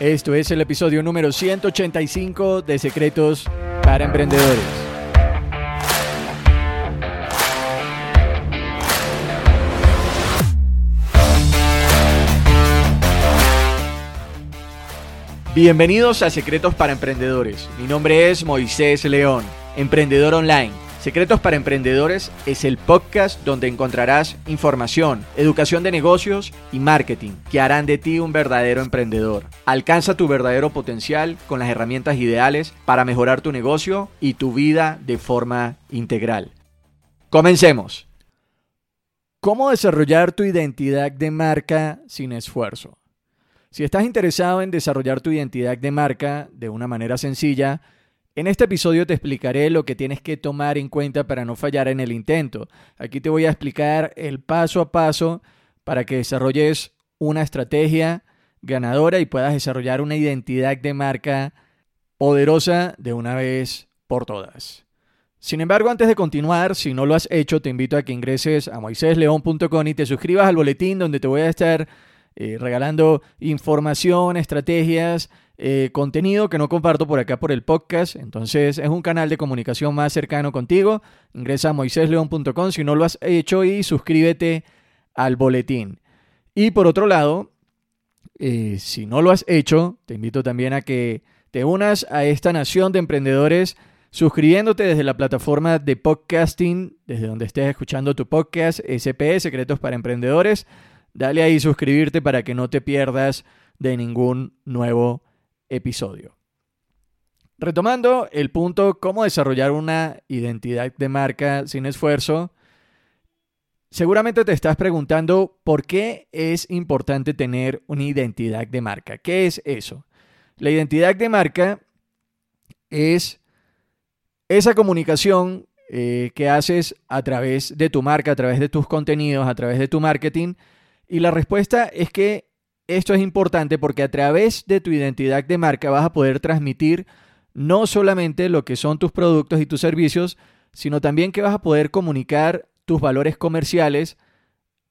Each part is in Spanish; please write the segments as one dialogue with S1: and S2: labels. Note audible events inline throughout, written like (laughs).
S1: Esto es el episodio número 185 de Secretos para Emprendedores. Bienvenidos a Secretos para Emprendedores. Mi nombre es Moisés León, emprendedor online Secretos para Emprendedores es el podcast donde encontrarás información, educación de negocios y marketing que harán de ti un verdadero emprendedor. Alcanza tu verdadero potencial con las herramientas ideales para mejorar tu negocio y tu vida de forma integral. Comencemos. ¿Cómo desarrollar tu identidad de marca sin esfuerzo? Si estás interesado en desarrollar tu identidad de marca de una manera sencilla, en este episodio te explicaré lo que tienes que tomar en cuenta para no fallar en el intento. Aquí te voy a explicar el paso a paso para que desarrolles una estrategia ganadora y puedas desarrollar una identidad de marca poderosa de una vez por todas. Sin embargo, antes de continuar, si no lo has hecho, te invito a que ingreses a moisésleón.com y te suscribas al boletín donde te voy a estar eh, regalando información, estrategias eh, contenido que no comparto por acá por el podcast. Entonces es un canal de comunicación más cercano contigo. Ingresa a moisésleón.com si no lo has hecho y suscríbete al boletín. Y por otro lado, eh, si no lo has hecho, te invito también a que te unas a esta nación de emprendedores suscribiéndote desde la plataforma de podcasting, desde donde estés escuchando tu podcast, SP, Secretos para Emprendedores. Dale ahí suscribirte para que no te pierdas de ningún nuevo episodio. Retomando el punto, cómo desarrollar una identidad de marca sin esfuerzo, seguramente te estás preguntando por qué es importante tener una identidad de marca. ¿Qué es eso? La identidad de marca es esa comunicación eh, que haces a través de tu marca, a través de tus contenidos, a través de tu marketing. Y la respuesta es que esto es importante porque a través de tu identidad de marca vas a poder transmitir no solamente lo que son tus productos y tus servicios, sino también que vas a poder comunicar tus valores comerciales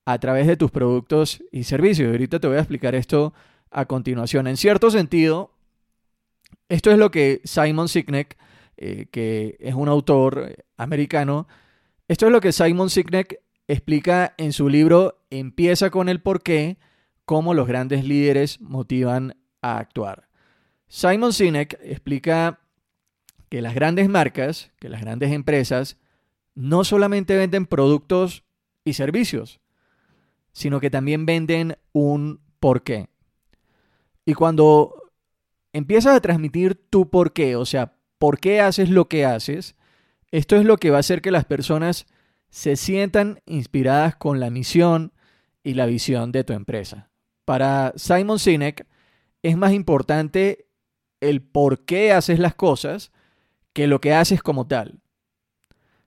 S1: a través de tus productos y servicios. Ahorita te voy a explicar esto a continuación. En cierto sentido, esto es lo que Simon Sinek, eh, que es un autor americano, esto es lo que Simon Sinek explica en su libro Empieza con el porqué cómo los grandes líderes motivan a actuar. Simon Sinek explica que las grandes marcas, que las grandes empresas, no solamente venden productos y servicios, sino que también venden un porqué. Y cuando empiezas a transmitir tu porqué, o sea, por qué haces lo que haces, esto es lo que va a hacer que las personas se sientan inspiradas con la misión y la visión de tu empresa. Para Simon Sinek es más importante el por qué haces las cosas que lo que haces como tal.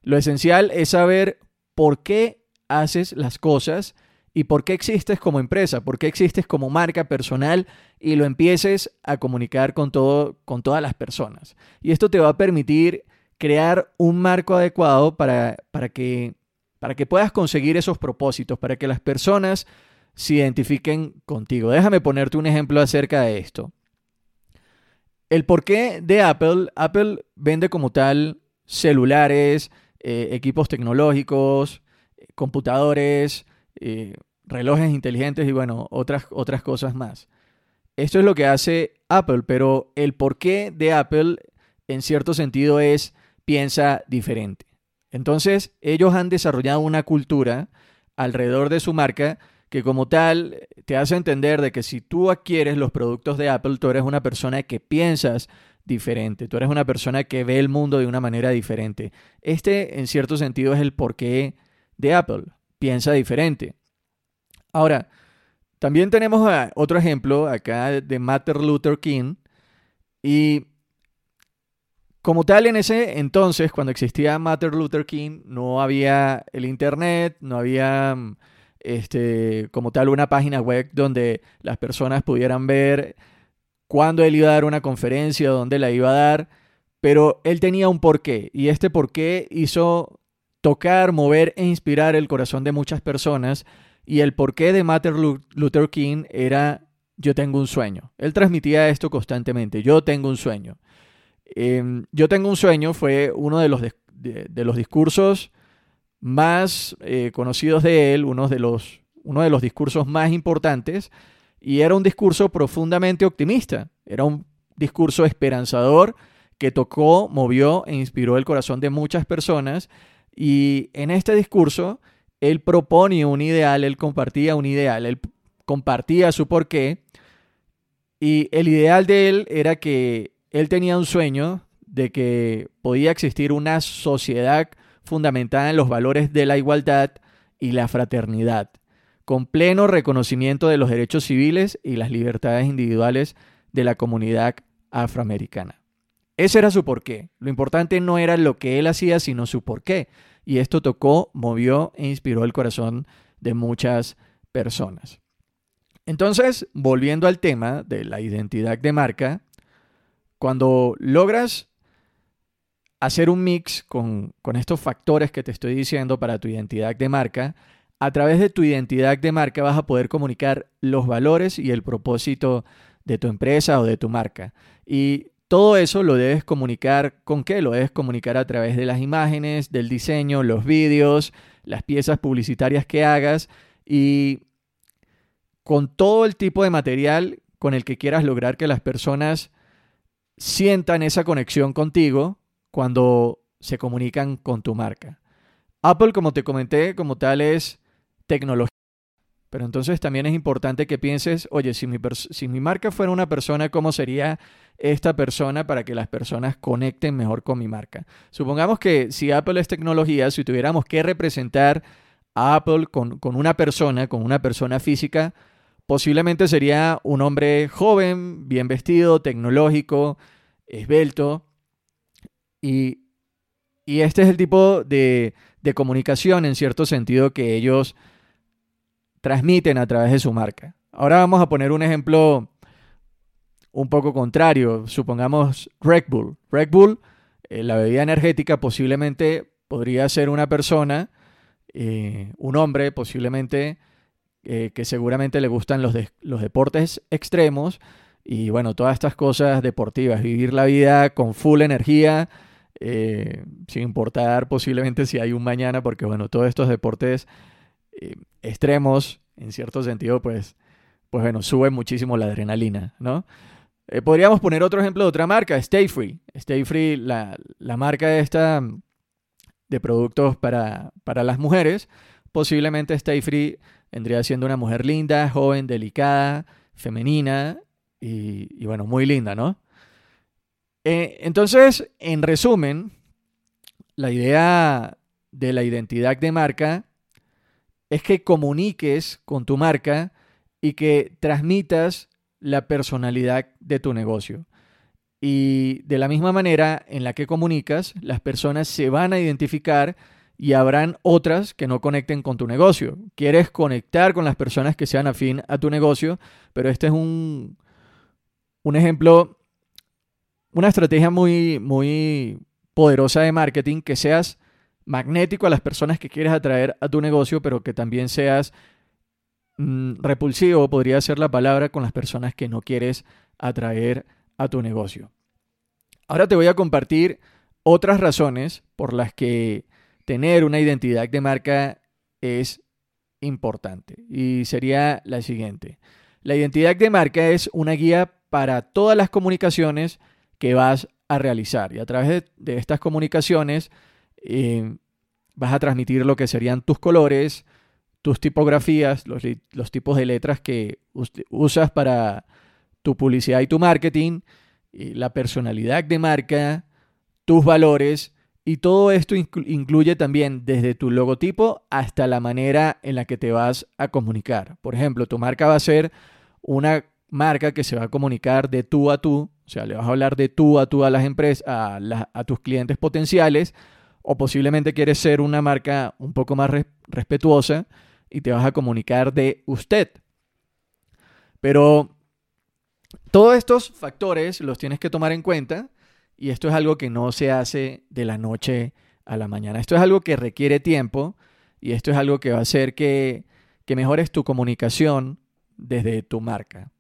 S1: Lo esencial es saber por qué haces las cosas y por qué existes como empresa, por qué existes como marca personal y lo empieces a comunicar con, todo, con todas las personas. Y esto te va a permitir crear un marco adecuado para, para, que, para que puedas conseguir esos propósitos, para que las personas se identifiquen contigo. Déjame ponerte un ejemplo acerca de esto. El porqué de Apple, Apple vende como tal celulares, eh, equipos tecnológicos, computadores, eh, relojes inteligentes y bueno, otras, otras cosas más. Esto es lo que hace Apple, pero el porqué de Apple en cierto sentido es piensa diferente. Entonces, ellos han desarrollado una cultura alrededor de su marca que como tal te hace entender de que si tú adquieres los productos de Apple, tú eres una persona que piensas diferente, tú eres una persona que ve el mundo de una manera diferente. Este, en cierto sentido, es el porqué de Apple, piensa diferente. Ahora, también tenemos otro ejemplo acá de Martin Luther King y como tal, en ese entonces, cuando existía Martin Luther King, no había el Internet, no había mm, este, como tal una página web donde las personas pudieran ver cuándo él iba a dar una conferencia, dónde la iba a dar, pero él tenía un porqué y este porqué hizo tocar, mover e inspirar el corazón de muchas personas y el porqué de Martin Luther King era yo tengo un sueño. Él transmitía esto constantemente, yo tengo un sueño. Em, yo tengo un sueño fue uno de los, de, los discursos más eh, conocidos de él, uno de, los, uno de los discursos más importantes, y era un discurso profundamente optimista, era un discurso esperanzador que tocó, movió e inspiró el corazón de muchas personas, y en este discurso él propone un ideal, él compartía un ideal, él compartía su porqué, y el ideal de él era que él tenía un sueño de que podía existir una sociedad fundamentada en los valores de la igualdad y la fraternidad, con pleno reconocimiento de los derechos civiles y las libertades individuales de la comunidad afroamericana. Ese era su porqué. Lo importante no era lo que él hacía, sino su porqué. Y esto tocó, movió e inspiró el corazón de muchas personas. Entonces, volviendo al tema de la identidad de marca, cuando logras hacer un mix con, estos factores que te estoy diciendo para tu identidad de marca, a través de tu identidad de marca vas a poder comunicar los valores y el propósito de tu empresa o de tu marca. Y todo eso lo debes comunicar con qué? Lo debes comunicar a través de las imágenes, del diseño, los vídeos, las piezas publicitarias que hagas y con todo el tipo de material con el que quieras lograr que las personas sientan esa conexión contigo cuando se comunican con tu marca. Apple, como te comenté, como tal es tecnología. Pero entonces también es importante que pienses, oye, si mi, marca fuera una persona, ¿cómo sería esta persona para que las personas conecten mejor con mi marca? Supongamos que si Apple es tecnología, si tuviéramos que representar a Apple con una persona, con una persona física, Posiblemente sería un hombre joven, bien vestido, tecnológico, esbelto. Y, este es el tipo de, de comunicación en cierto sentido que ellos transmiten a través de su marca. Ahora vamos a poner un ejemplo un poco contrario. Supongamos Red Bull. Red Bull, eh, la bebida energética, posiblemente podría ser una persona, eh, un hombre, posiblemente eh, que seguramente le gustan los, los deportes extremos y bueno, todas estas cosas deportivas, vivir la vida con full energía, eh, sin importar posiblemente si hay un mañana, porque bueno, todos estos deportes eh, extremos, en cierto sentido, pues, pues bueno, suben muchísimo la adrenalina, ¿no? podríamos poner otro ejemplo de otra marca, Stay Free. Stay Free, la, la marca esta de productos para, para las mujeres, posiblemente Stay Free vendría siendo una mujer linda, joven, delicada, femenina y, bueno, muy linda, ¿no? Eh, entonces, en resumen, la idea de la identidad de marca es que comuniques con tu marca y que transmitas la personalidad de tu negocio. Y de la misma manera en la que comunicas, las personas se van a identificar y habrán otras que no conecten con tu negocio. Quieres conectar con las personas que sean afín a tu negocio, pero este es un, un ejemplo, una estrategia muy, muy poderosa de marketing, que seas magnético a las personas que quieres atraer a tu negocio, pero que también seas mm, repulsivo, podría ser la palabra, con las personas que no quieres atraer a tu negocio. Ahora te voy a compartir otras razones por las que tener una identidad de marca es importante y sería la siguiente. La identidad de marca es una guía para todas las comunicaciones que vas a realizar y a través de, estas comunicaciones eh, vas a transmitir lo que serían tus colores, tus tipografías, los, los tipos de letras que usas para tu publicidad y tu marketing, la personalidad de marca, tus valores y todo esto incluye también desde tu logotipo hasta la manera en la que te vas a comunicar. Por ejemplo, tu marca va a ser una marca que se va a comunicar de tú a tú, sea, le vas a hablar de tú a tú a las empresas, a tus clientes potenciales, o posiblemente quieres ser una marca un poco más respetuosa y te vas a comunicar de usted. Pero todos estos factores los tienes que tomar en cuenta y esto es algo que no se hace de la noche a la mañana. Esto es algo que requiere tiempo y esto es algo que va a hacer que, que mejores tu comunicación desde tu marca.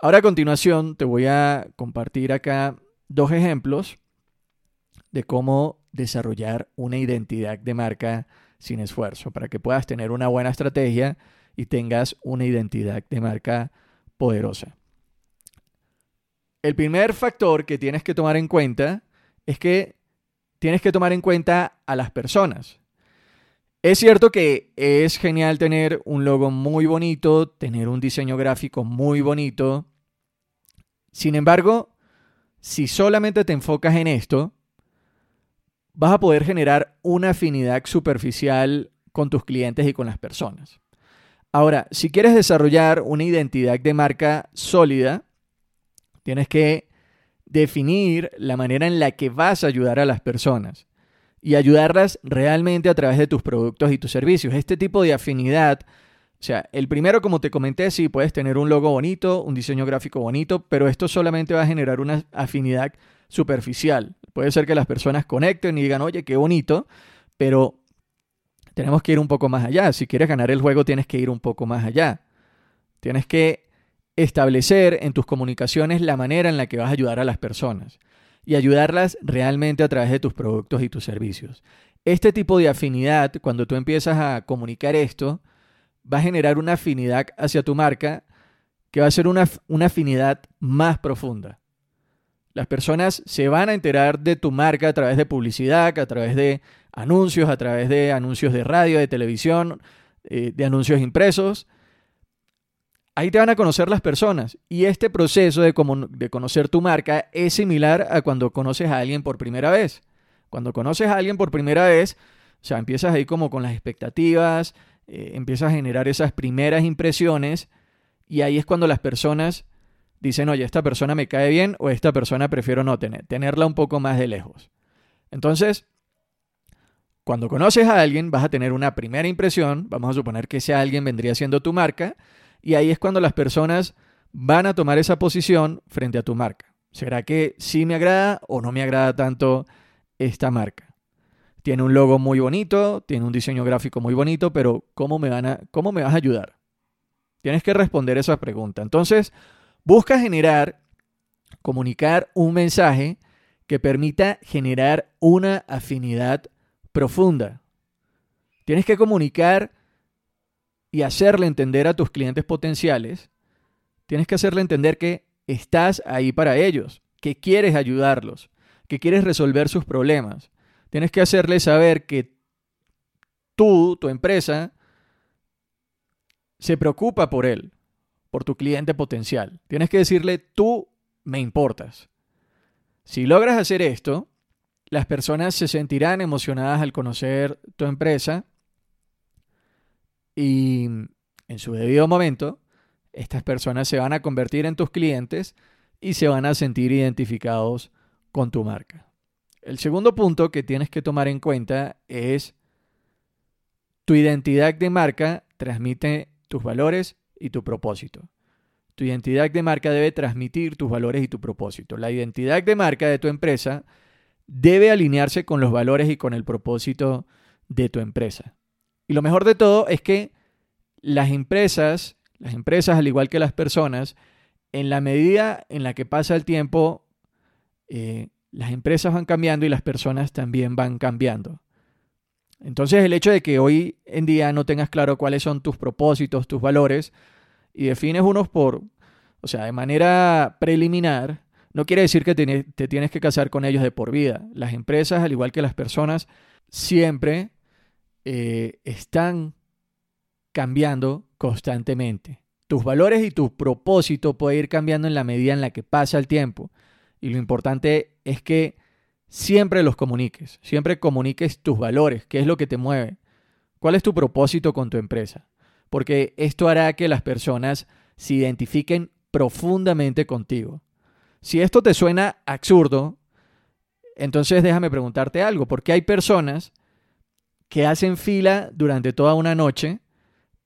S1: Ahora a continuación te voy a compartir acá dos ejemplos de cómo desarrollar una identidad de marca sin esfuerzo, para que puedas tener una buena estrategia y tengas una identidad de marca poderosa. El primer factor que tienes que tomar en cuenta es que tienes que tomar en cuenta a las personas. Es cierto que es genial tener un logo muy bonito, tener un diseño gráfico muy bonito. Sin embargo, si solamente te enfocas en esto, vas a poder generar una afinidad superficial con tus clientes y con las personas. Ahora, si quieres desarrollar una identidad de marca sólida, tienes que definir la manera en la que vas a ayudar a las personas y ayudarlas realmente a través de tus productos y tus servicios. Este tipo de afinidad, o sea, el primero, como te comenté, sí, puedes tener un logo bonito, un diseño gráfico bonito, pero esto solamente va a generar una afinidad superficial. Puede ser que las personas conecten y digan, oye, qué bonito, pero tenemos que ir un poco más allá. Si quieres ganar el juego, tienes que ir un poco más allá. Tienes que establecer en tus comunicaciones la manera en la que vas a ayudar a las personas y ayudarlas realmente a través de tus productos y tus servicios. Este tipo de afinidad, cuando tú empiezas a comunicar esto, va a generar una afinidad hacia tu marca que va a ser una, una afinidad más profunda. Las personas se van a enterar de tu marca a través de publicidad, a través de anuncios, a través de anuncios de radio, de televisión, eh, de anuncios impresos. Ahí te van a conocer las personas. Y este proceso de, de conocer tu marca es similar a cuando conoces a alguien por primera vez. Cuando conoces a alguien por primera vez, o sea, empiezas ahí como con las expectativas, eh, empiezas a generar esas primeras impresiones y ahí es cuando las personas dicen, oye, esta persona me cae bien o esta persona prefiero no tener, tenerla un poco más de lejos. Entonces, cuando conoces a alguien, vas a tener una primera impresión, vamos a suponer que ese alguien vendría siendo tu marca, y ahí es cuando las personas van a tomar esa posición frente a tu marca. ¿Será que sí me agrada o no me agrada tanto esta marca? Tiene un logo muy bonito, tiene un diseño gráfico muy bonito, pero ¿cómo me, cómo me vas a ayudar? Tienes que responder esa pregunta. Entonces, Busca generar, comunicar un mensaje que permita generar una afinidad profunda. Tienes que comunicar y hacerle entender a tus clientes potenciales, tienes que hacerle entender que estás ahí para ellos, que quieres ayudarlos, que quieres resolver sus problemas. Tienes que hacerle saber que tú, tu empresa, se preocupa por él, por tu cliente potencial. Tienes que decirle, tú me importas. Si logras hacer esto, las personas se sentirán emocionadas al conocer tu empresa y en su debido momento, estas personas se van a convertir en tus clientes y se van a sentir identificados con tu marca. El segundo punto que tienes que tomar en cuenta es tu identidad de marca transmite tus valores y tu propósito. Tu identidad de marca debe transmitir tus valores y tu propósito. La identidad de marca de tu empresa debe alinearse con los valores y con el propósito de tu empresa. Y lo mejor de todo es que las empresas, las empresas al igual que las personas, en la medida en la que pasa el tiempo, eh, las empresas van cambiando y las personas también van cambiando. Entonces el hecho de que hoy en día no tengas claro cuáles son tus propósitos, tus valores, y defines unos por, o sea, de manera preliminar, no quiere decir que te, te tienes que casar con ellos de por vida. Las empresas, al igual que las personas, siempre eh, están cambiando constantemente. Tus valores y tu propósito pueden ir cambiando en la medida en la que pasa el tiempo. Y lo importante es que siempre los comuniques, siempre comuniques tus valores, qué es lo que te mueve, cuál es tu propósito con tu empresa porque esto hará que las personas se identifiquen profundamente contigo. Si esto te suena absurdo, entonces déjame preguntarte algo, porque hay personas que hacen fila durante toda una noche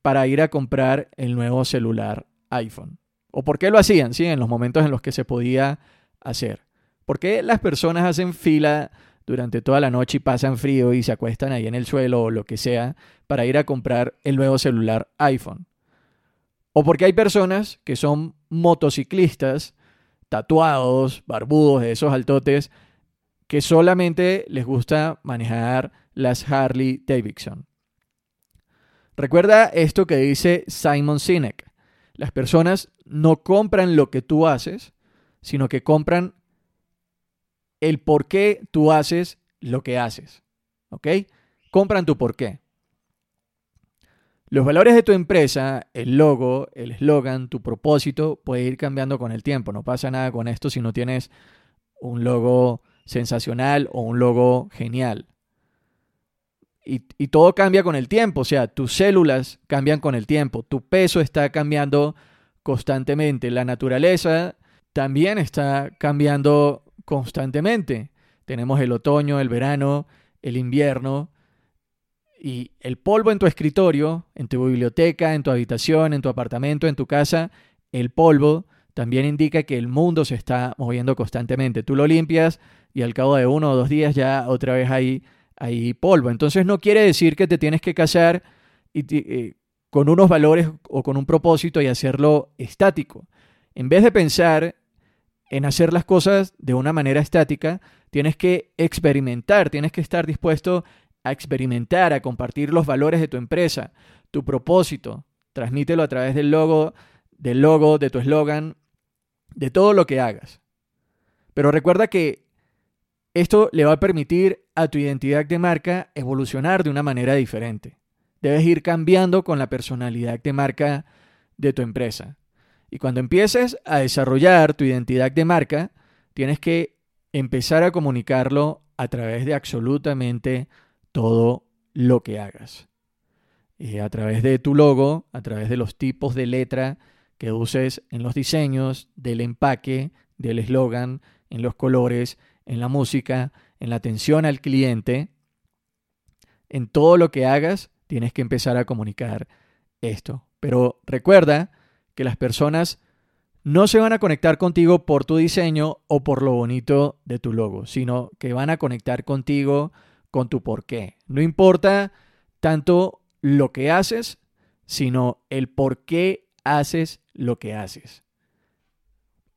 S1: para ir a comprar el nuevo celular iPhone. ¿O por qué lo hacían? Sí, en los momentos en los que se podía hacer. ¿Por qué las personas hacen fila durante toda la noche y pasan frío y se acuestan ahí en el suelo o lo que sea para ir a comprar el nuevo celular iPhone. O porque hay personas que son motociclistas tatuados, barbudos, de esos altotes, que solamente les gusta manejar las Harley Davidson. Recuerda esto que dice Simon Sinek. Las personas no compran lo que tú haces, sino que compran el por qué tú haces lo que haces. ¿Ok? Compran tu por qué. Los valores de tu empresa, el logo, el eslogan, tu propósito puede ir cambiando con el tiempo. No pasa nada con esto si no tienes un logo sensacional o un logo genial. Y, todo cambia con el tiempo, o sea, tus células cambian con el tiempo, tu peso está cambiando constantemente, la naturaleza también está cambiando constantemente. Tenemos el otoño, el verano, el invierno, y el polvo en tu escritorio, en tu biblioteca, en tu habitación, en tu apartamento, en tu casa, el polvo también indica que el mundo se está moviendo constantemente. Tú lo limpias y al cabo de uno o dos días ya otra vez hay, hay polvo. Entonces no quiere decir que te tienes que casar y, eh, con unos valores o con un propósito y hacerlo estático. En vez de pensar en hacer las cosas de una manera estática, tienes que experimentar, tienes que estar dispuesto a experimentar, a compartir los valores de tu empresa, tu propósito. Transmítelo a través del logo, del logo, de tu eslogan, de todo lo que hagas. Pero recuerda que esto le va a permitir a tu identidad de marca evolucionar de una manera diferente. Debes ir cambiando con la personalidad de marca de tu empresa. Y cuando empieces a desarrollar tu identidad de marca, tienes que empezar a comunicarlo a través de absolutamente todo lo que hagas. Eh, a través de tu logo, a través de los tipos de letra que uses en los diseños, del empaque, del eslogan, en los colores, en la música, en la atención al cliente. En todo lo que hagas, tienes que empezar a comunicar esto. Pero recuerda que las personas no se van a conectar contigo por tu diseño o por lo bonito de tu logo, sino que van a conectar contigo con tu por qué. No importa tanto lo que haces, sino el por qué haces lo que haces.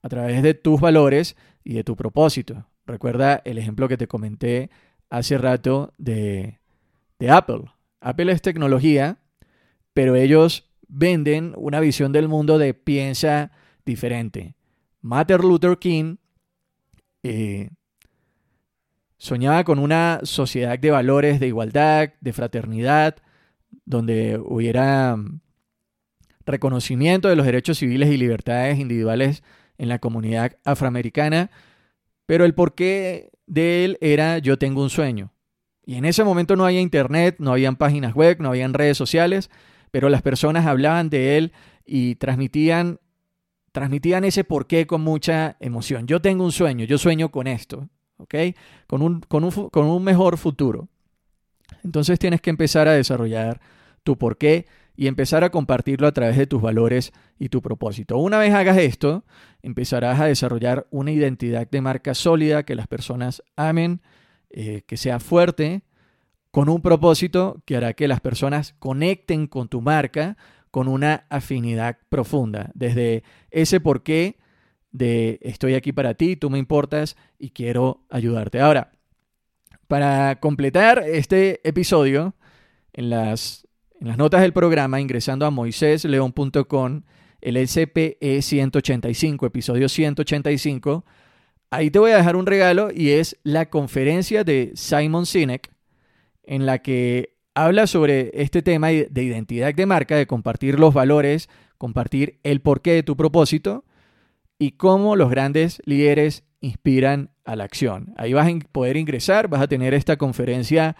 S1: A través de tus valores y de tu propósito. Recuerda el ejemplo que te comenté hace rato de, Apple. Apple es tecnología, pero ellos venden una visión del mundo de piensa diferente. Martin Luther King eh, Soñaba con una sociedad de valores, de igualdad, de fraternidad, donde hubiera mm, reconocimiento de los derechos civiles y libertades individuales en la comunidad afroamericana, pero el porqué de él era yo tengo un sueño. Y en ese momento no había internet, no habían páginas web, no habían redes sociales, pero las personas hablaban de él y transmitían transmitían ese porqué con mucha emoción. Yo tengo un sueño, yo sueño con esto. ¿ok? Con un, con un, mejor futuro. Entonces tienes que empezar a desarrollar tu porqué y empezar a compartirlo a través de tus valores y tu propósito. Una vez hagas esto, empezarás a desarrollar una identidad de marca sólida que las personas amen, eh, que sea fuerte, con un propósito que hará que las personas conecten con tu marca con una afinidad profunda. Desde ese porqué de estoy aquí para ti, tú me importas y quiero ayudarte. Ahora, para completar este episodio, en las, en las notas del programa, ingresando a moisésleón.com, el SPE 185, episodio 185, ahí te voy a dejar un regalo y es la conferencia de Simon Sinek, en la que habla sobre este tema de identidad de marca, de compartir los valores, compartir el porqué de tu propósito y cómo los grandes líderes inspiran a la acción. Ahí vas a poder ingresar, vas a tener esta conferencia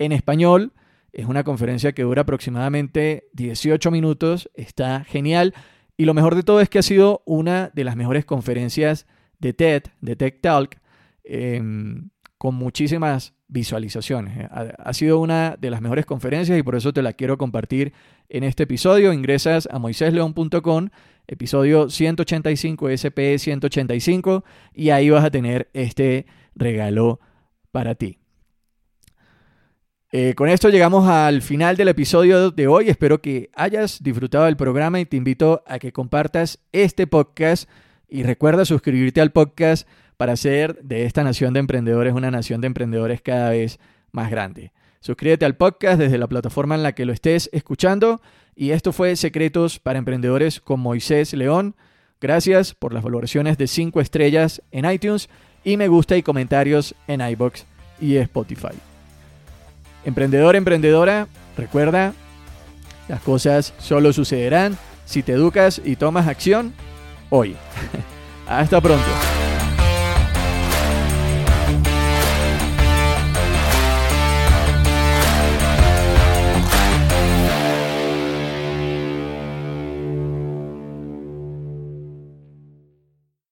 S1: en español. Es una conferencia que dura aproximadamente 18 minutos, está genial. Y lo mejor de todo es que ha sido una de las mejores conferencias de TED, de Tech Talk, em, con muchísimas visualizaciones. Ha, sido una de las mejores conferencias y por eso te la quiero compartir en este episodio. Ingresas a moisésleón.com episodio 185, SPE 185, y ahí vas a tener este regalo para ti. Eh, con esto llegamos al final del episodio de hoy. Espero que hayas disfrutado del programa y te invito a que compartas este podcast y recuerda suscribirte al podcast para hacer de esta nación de emprendedores una nación de emprendedores cada vez más grande. Suscríbete al podcast desde la plataforma en la que lo estés escuchando y esto fue Secretos para Emprendedores con Moisés León. Gracias por las valoraciones de 5 estrellas en iTunes y me gusta y comentarios en iBox y Spotify. Emprendedor, emprendedora, recuerda, las cosas solo sucederán si te educas y tomas acción hoy. (laughs) Hasta pronto.